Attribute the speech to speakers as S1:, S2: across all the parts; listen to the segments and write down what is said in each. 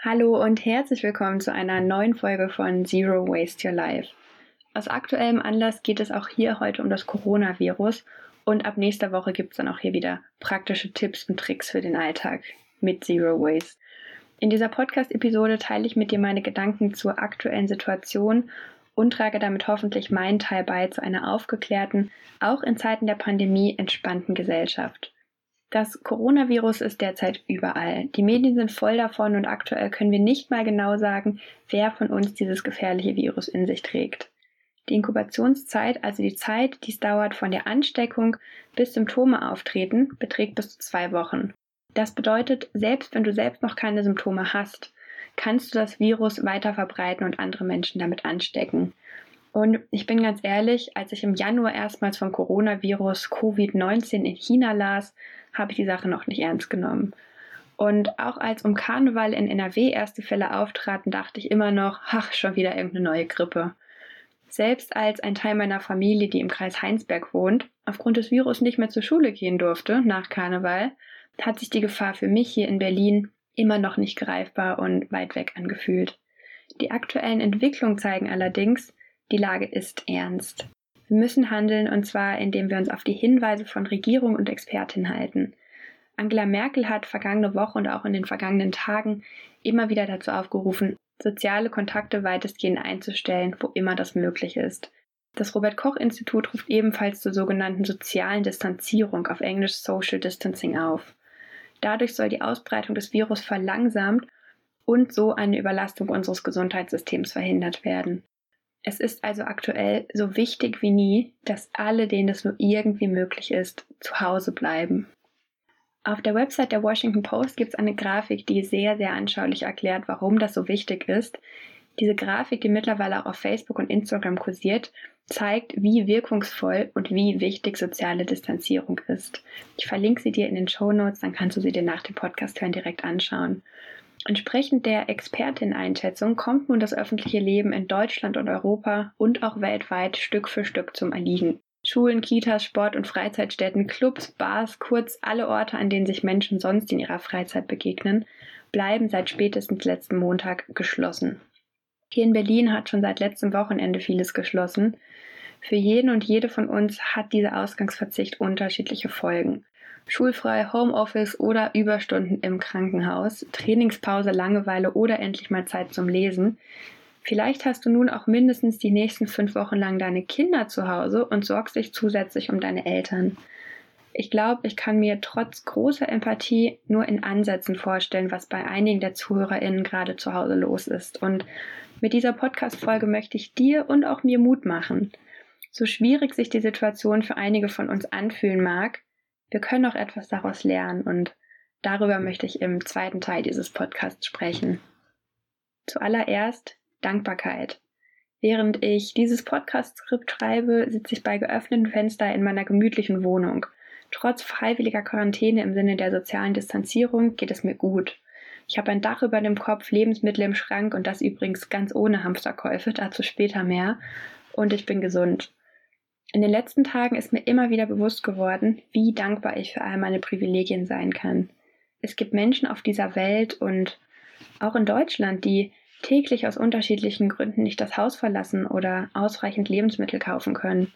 S1: Hallo und herzlich willkommen zu einer neuen Folge von Zero Waste Your Life. Aus aktuellem Anlass geht es auch hier heute um das Coronavirus und ab nächster Woche gibt es dann auch hier wieder praktische Tipps und Tricks für den Alltag mit Zero Waste. In dieser Podcast-Episode teile ich mit dir meine Gedanken zur aktuellen Situation und trage damit hoffentlich meinen Teil bei zu einer aufgeklärten, auch in Zeiten der Pandemie entspannten Gesellschaft. Das Coronavirus ist derzeit überall. Die Medien sind voll davon und aktuell können wir nicht mal genau sagen, wer von uns dieses gefährliche Virus in sich trägt. Die Inkubationszeit, also die Zeit, die es dauert von der Ansteckung bis Symptome auftreten, beträgt bis zu zwei Wochen. Das bedeutet, selbst wenn du selbst noch keine Symptome hast, kannst du das Virus weiter verbreiten und andere Menschen damit anstecken. Und ich bin ganz ehrlich, als ich im Januar erstmals vom Coronavirus Covid-19 in China las, habe ich die Sache noch nicht ernst genommen. Und auch als um Karneval in NRW erste Fälle auftraten, dachte ich immer noch, ach, schon wieder irgendeine neue Grippe. Selbst als ein Teil meiner Familie, die im Kreis Heinsberg wohnt, aufgrund des Virus nicht mehr zur Schule gehen durfte nach Karneval, hat sich die Gefahr für mich hier in Berlin immer noch nicht greifbar und weit weg angefühlt. Die aktuellen Entwicklungen zeigen allerdings, die Lage ist ernst. Wir müssen handeln und zwar, indem wir uns auf die Hinweise von Regierung und Expertin halten. Angela Merkel hat vergangene Woche und auch in den vergangenen Tagen immer wieder dazu aufgerufen, soziale Kontakte weitestgehend einzustellen, wo immer das möglich ist. Das Robert Koch Institut ruft ebenfalls zur sogenannten sozialen Distanzierung auf Englisch Social Distancing auf. Dadurch soll die Ausbreitung des Virus verlangsamt und so eine Überlastung unseres Gesundheitssystems verhindert werden. Es ist also aktuell so wichtig wie nie, dass alle, denen es nur irgendwie möglich ist, zu Hause bleiben. Auf der Website der Washington Post gibt es eine Grafik, die sehr, sehr anschaulich erklärt, warum das so wichtig ist. Diese Grafik, die mittlerweile auch auf Facebook und Instagram kursiert, zeigt, wie wirkungsvoll und wie wichtig soziale Distanzierung ist. Ich verlinke sie dir in den Show Notes, dann kannst du sie dir nach dem Podcast hören direkt anschauen. Entsprechend der Expertin-Einschätzung kommt nun das öffentliche Leben in Deutschland und Europa und auch weltweit Stück für Stück zum Erliegen. Schulen, Kitas, Sport- und Freizeitstätten, Clubs, Bars, kurz alle Orte, an denen sich Menschen sonst in ihrer Freizeit begegnen, bleiben seit spätestens letzten Montag geschlossen. Hier in Berlin hat schon seit letztem Wochenende vieles geschlossen. Für jeden und jede von uns hat dieser Ausgangsverzicht unterschiedliche Folgen. Schulfrei, Homeoffice oder Überstunden im Krankenhaus, Trainingspause, Langeweile oder endlich mal Zeit zum Lesen. Vielleicht hast du nun auch mindestens die nächsten fünf Wochen lang deine Kinder zu Hause und sorgst dich zusätzlich um deine Eltern. Ich glaube, ich kann mir trotz großer Empathie nur in Ansätzen vorstellen, was bei einigen der ZuhörerInnen gerade zu Hause los ist. Und mit dieser Podcast-Folge möchte ich dir und auch mir Mut machen. So schwierig sich die Situation für einige von uns anfühlen mag, wir können auch etwas daraus lernen und darüber möchte ich im zweiten Teil dieses Podcasts sprechen. Zuallererst Dankbarkeit. Während ich dieses Podcast-Skript schreibe, sitze ich bei geöffneten Fenstern in meiner gemütlichen Wohnung. Trotz freiwilliger Quarantäne im Sinne der sozialen Distanzierung geht es mir gut. Ich habe ein Dach über dem Kopf, Lebensmittel im Schrank und das übrigens ganz ohne Hamsterkäufe, dazu später mehr. Und ich bin gesund. In den letzten Tagen ist mir immer wieder bewusst geworden, wie dankbar ich für all meine Privilegien sein kann. Es gibt Menschen auf dieser Welt und auch in Deutschland, die täglich aus unterschiedlichen Gründen nicht das Haus verlassen oder ausreichend Lebensmittel kaufen können.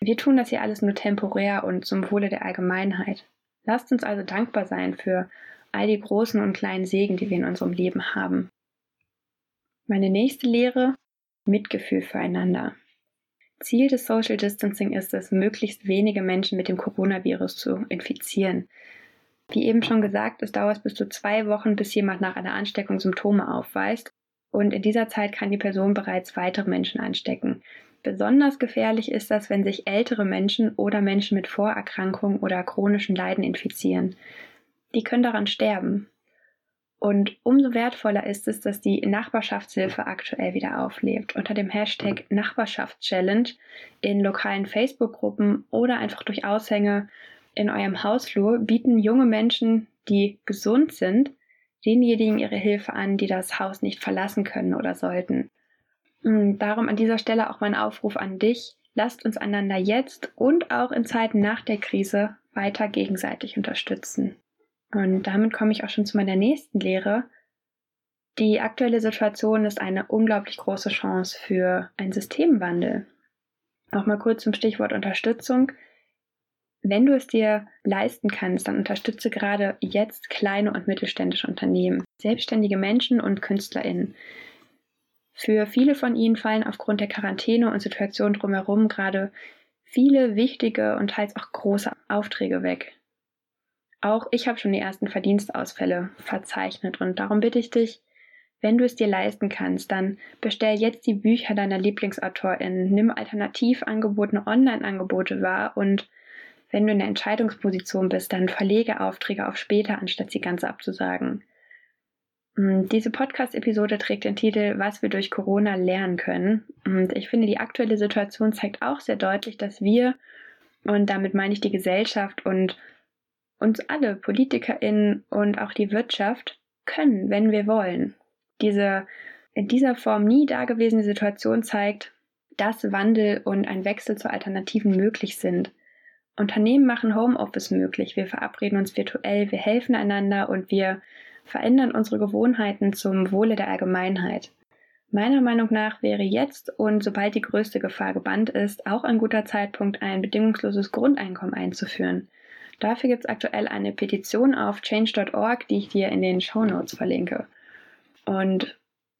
S1: Wir tun das hier alles nur temporär und zum Wohle der Allgemeinheit. Lasst uns also dankbar sein für all die großen und kleinen Segen, die wir in unserem Leben haben. Meine nächste Lehre Mitgefühl füreinander. Ziel des Social Distancing ist es, möglichst wenige Menschen mit dem Coronavirus zu infizieren. Wie eben schon gesagt, es dauert bis zu zwei Wochen, bis jemand nach einer Ansteckung Symptome aufweist. Und in dieser Zeit kann die Person bereits weitere Menschen anstecken. Besonders gefährlich ist das, wenn sich ältere Menschen oder Menschen mit Vorerkrankungen oder chronischen Leiden infizieren. Die können daran sterben. Und umso wertvoller ist es, dass die Nachbarschaftshilfe aktuell wieder auflebt. Unter dem Hashtag Nachbarschaftschallenge in lokalen Facebook-Gruppen oder einfach durch Aushänge in eurem Hausflur bieten junge Menschen, die gesund sind, denjenigen ihre Hilfe an, die das Haus nicht verlassen können oder sollten. Und darum an dieser Stelle auch mein Aufruf an dich. Lasst uns einander jetzt und auch in Zeiten nach der Krise weiter gegenseitig unterstützen. Und damit komme ich auch schon zu meiner nächsten Lehre. Die aktuelle Situation ist eine unglaublich große Chance für einen Systemwandel. Nochmal kurz zum Stichwort Unterstützung. Wenn du es dir leisten kannst, dann unterstütze gerade jetzt kleine und mittelständische Unternehmen, selbstständige Menschen und KünstlerInnen. Für viele von ihnen fallen aufgrund der Quarantäne und Situation drumherum gerade viele wichtige und teils auch große Aufträge weg. Auch ich habe schon die ersten Verdienstausfälle verzeichnet und darum bitte ich dich, wenn du es dir leisten kannst, dann bestell jetzt die Bücher deiner LieblingsautorInnen, nimm alternativ angebotene Online-Angebote wahr und wenn du in der Entscheidungsposition bist, dann verlege Aufträge auf später, anstatt sie ganz abzusagen. Hm, diese Podcast-Episode trägt den Titel Was wir durch Corona lernen können. Und ich finde, die aktuelle Situation zeigt auch sehr deutlich, dass wir, und damit meine ich die Gesellschaft und uns alle, PolitikerInnen und auch die Wirtschaft, können, wenn wir wollen diese in dieser Form nie dagewesene Situation zeigt, dass Wandel und ein Wechsel zu Alternativen möglich sind. Unternehmen machen Homeoffice möglich, wir verabreden uns virtuell, wir helfen einander und wir verändern unsere Gewohnheiten zum Wohle der Allgemeinheit. Meiner Meinung nach wäre jetzt und sobald die größte Gefahr gebannt ist, auch ein guter Zeitpunkt, ein bedingungsloses Grundeinkommen einzuführen. Dafür gibt es aktuell eine Petition auf change.org, die ich dir in den Show Notes verlinke. Und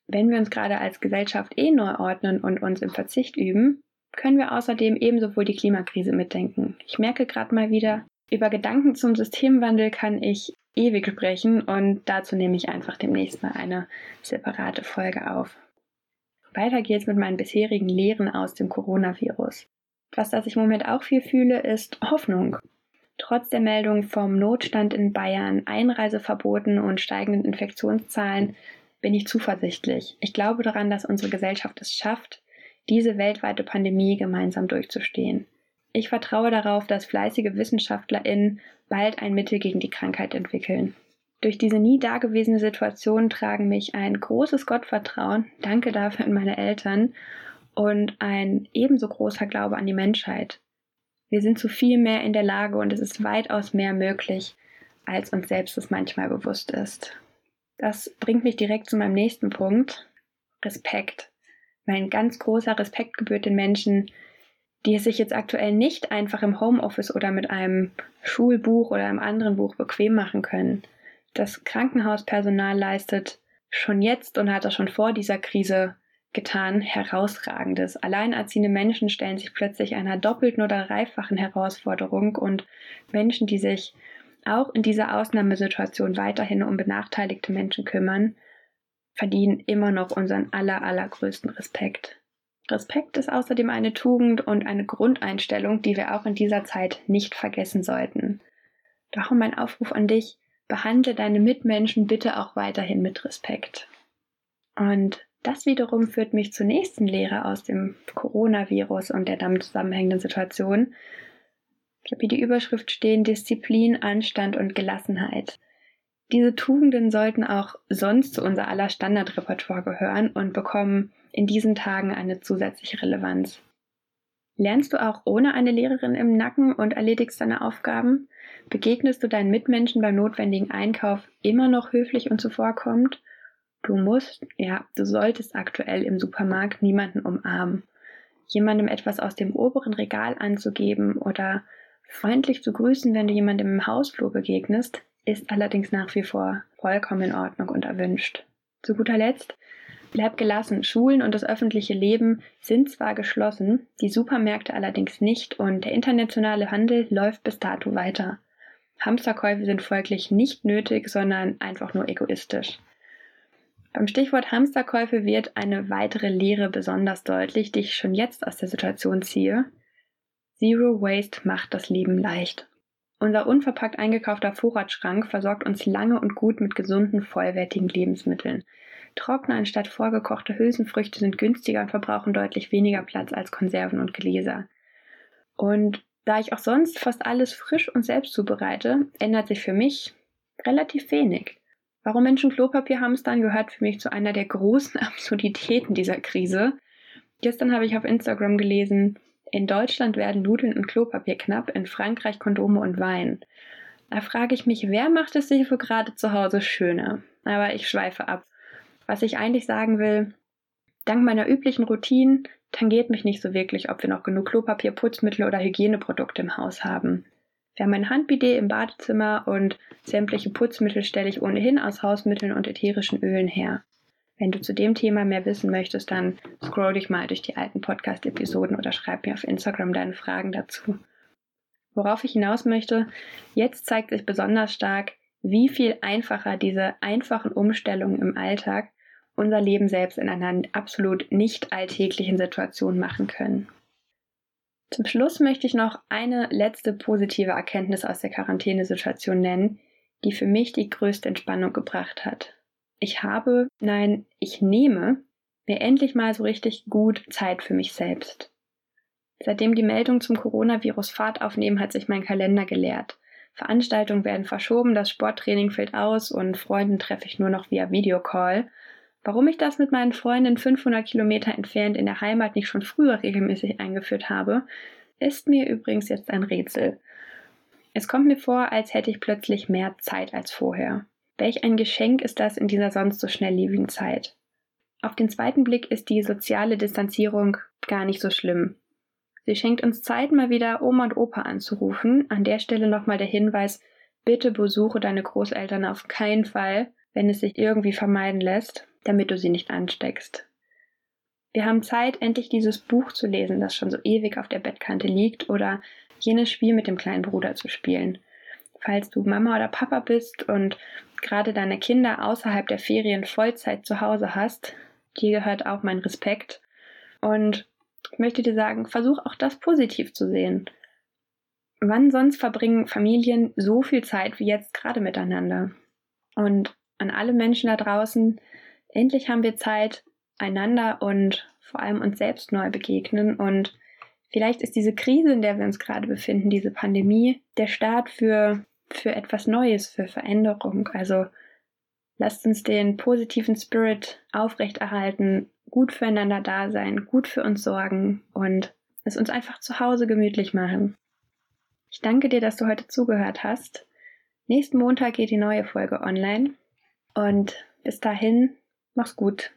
S1: wenn wir uns gerade als Gesellschaft eh neu ordnen und uns im Verzicht üben, können wir außerdem ebenso wohl die Klimakrise mitdenken. Ich merke gerade mal wieder, über Gedanken zum Systemwandel kann ich ewig sprechen und dazu nehme ich einfach demnächst mal eine separate Folge auf. Weiter geht's mit meinen bisherigen Lehren aus dem Coronavirus. Was das ich im Moment auch viel fühle, ist Hoffnung. Trotz der Meldung vom Notstand in Bayern, Einreiseverboten und steigenden Infektionszahlen bin ich zuversichtlich. Ich glaube daran, dass unsere Gesellschaft es schafft, diese weltweite Pandemie gemeinsam durchzustehen. Ich vertraue darauf, dass fleißige WissenschaftlerInnen bald ein Mittel gegen die Krankheit entwickeln. Durch diese nie dagewesene Situation tragen mich ein großes Gottvertrauen, danke dafür an meine Eltern, und ein ebenso großer Glaube an die Menschheit. Wir sind zu viel mehr in der Lage und es ist weitaus mehr möglich, als uns selbst es manchmal bewusst ist. Das bringt mich direkt zu meinem nächsten Punkt. Respekt. Mein ganz großer Respekt gebührt den Menschen, die es sich jetzt aktuell nicht einfach im Homeoffice oder mit einem Schulbuch oder einem anderen Buch bequem machen können. Das Krankenhauspersonal leistet schon jetzt und hat das schon vor dieser Krise getan, herausragendes. Alleinerziehende Menschen stellen sich plötzlich einer doppelten oder dreifachen Herausforderung und Menschen, die sich auch in dieser Ausnahmesituation weiterhin um benachteiligte Menschen kümmern, verdienen immer noch unseren aller, allergrößten Respekt. Respekt ist außerdem eine Tugend und eine Grundeinstellung, die wir auch in dieser Zeit nicht vergessen sollten. Darum mein Aufruf an dich, behandle deine Mitmenschen bitte auch weiterhin mit Respekt. Und das wiederum führt mich zur nächsten Lehre aus dem Coronavirus und der damit zusammenhängenden Situation, ich habe hier die Überschrift stehen Disziplin, Anstand und Gelassenheit. Diese Tugenden sollten auch sonst zu unser aller Standardrepertoire gehören und bekommen in diesen Tagen eine zusätzliche Relevanz. Lernst du auch ohne eine Lehrerin im Nacken und erledigst deine Aufgaben? Begegnest du deinen Mitmenschen beim notwendigen Einkauf immer noch höflich und zuvorkommend? Du musst, ja, du solltest aktuell im Supermarkt niemanden umarmen. Jemandem etwas aus dem oberen Regal anzugeben oder Freundlich zu grüßen, wenn du jemandem im Hausflur begegnest, ist allerdings nach wie vor vollkommen in Ordnung und erwünscht. Zu guter Letzt, bleib gelassen. Schulen und das öffentliche Leben sind zwar geschlossen, die Supermärkte allerdings nicht und der internationale Handel läuft bis dato weiter. Hamsterkäufe sind folglich nicht nötig, sondern einfach nur egoistisch. Beim Stichwort Hamsterkäufe wird eine weitere Lehre besonders deutlich, die ich schon jetzt aus der Situation ziehe. Zero Waste macht das Leben leicht. Unser unverpackt eingekaufter Vorratsschrank versorgt uns lange und gut mit gesunden, vollwertigen Lebensmitteln. Trockene anstatt vorgekochte Hülsenfrüchte sind günstiger und verbrauchen deutlich weniger Platz als Konserven und Gläser. Und da ich auch sonst fast alles frisch und selbst zubereite, ändert sich für mich relativ wenig. Warum Menschen Klopapier hamstern, gehört für mich zu einer der großen Absurditäten dieser Krise. Gestern habe ich auf Instagram gelesen, in Deutschland werden Nudeln und Klopapier knapp, in Frankreich Kondome und Wein. Da frage ich mich, wer macht es sich für gerade zu Hause schöner? Aber ich schweife ab. Was ich eigentlich sagen will, dank meiner üblichen Routinen tangiert mich nicht so wirklich, ob wir noch genug Klopapier, Putzmittel oder Hygieneprodukte im Haus haben. Wir haben ein Handbidet im Badezimmer und sämtliche Putzmittel stelle ich ohnehin aus Hausmitteln und ätherischen Ölen her. Wenn du zu dem Thema mehr wissen möchtest, dann scroll dich mal durch die alten Podcast-Episoden oder schreib mir auf Instagram deine Fragen dazu. Worauf ich hinaus möchte, jetzt zeigt sich besonders stark, wie viel einfacher diese einfachen Umstellungen im Alltag unser Leben selbst in einer absolut nicht alltäglichen Situation machen können. Zum Schluss möchte ich noch eine letzte positive Erkenntnis aus der Quarantänesituation nennen, die für mich die größte Entspannung gebracht hat. Ich habe, nein, ich nehme mir endlich mal so richtig gut Zeit für mich selbst. Seitdem die Meldung zum Coronavirus Fahrt aufnehmen, hat sich mein Kalender geleert. Veranstaltungen werden verschoben, das Sporttraining fällt aus und Freunden treffe ich nur noch via Videocall. Warum ich das mit meinen Freunden 500 Kilometer entfernt in der Heimat nicht schon früher regelmäßig eingeführt habe, ist mir übrigens jetzt ein Rätsel. Es kommt mir vor, als hätte ich plötzlich mehr Zeit als vorher. Welch ein Geschenk ist das in dieser sonst so schnelllebigen Zeit. Auf den zweiten Blick ist die soziale Distanzierung gar nicht so schlimm. Sie schenkt uns Zeit, mal wieder Oma und Opa anzurufen. An der Stelle nochmal der Hinweis, bitte besuche deine Großeltern auf keinen Fall, wenn es sich irgendwie vermeiden lässt, damit du sie nicht ansteckst. Wir haben Zeit, endlich dieses Buch zu lesen, das schon so ewig auf der Bettkante liegt, oder jenes Spiel mit dem kleinen Bruder zu spielen. Falls du Mama oder Papa bist und gerade deine Kinder außerhalb der Ferien Vollzeit zu Hause hast, dir gehört auch mein Respekt. Und ich möchte dir sagen, versuch auch das positiv zu sehen. Wann sonst verbringen Familien so viel Zeit wie jetzt gerade miteinander? Und an alle Menschen da draußen, endlich haben wir Zeit, einander und vor allem uns selbst neu begegnen. Und vielleicht ist diese Krise, in der wir uns gerade befinden, diese Pandemie, der Start für für etwas Neues, für Veränderung. Also lasst uns den positiven Spirit aufrechterhalten, gut füreinander da sein, gut für uns sorgen und es uns einfach zu Hause gemütlich machen. Ich danke dir, dass du heute zugehört hast. Nächsten Montag geht die neue Folge online und bis dahin, mach's gut.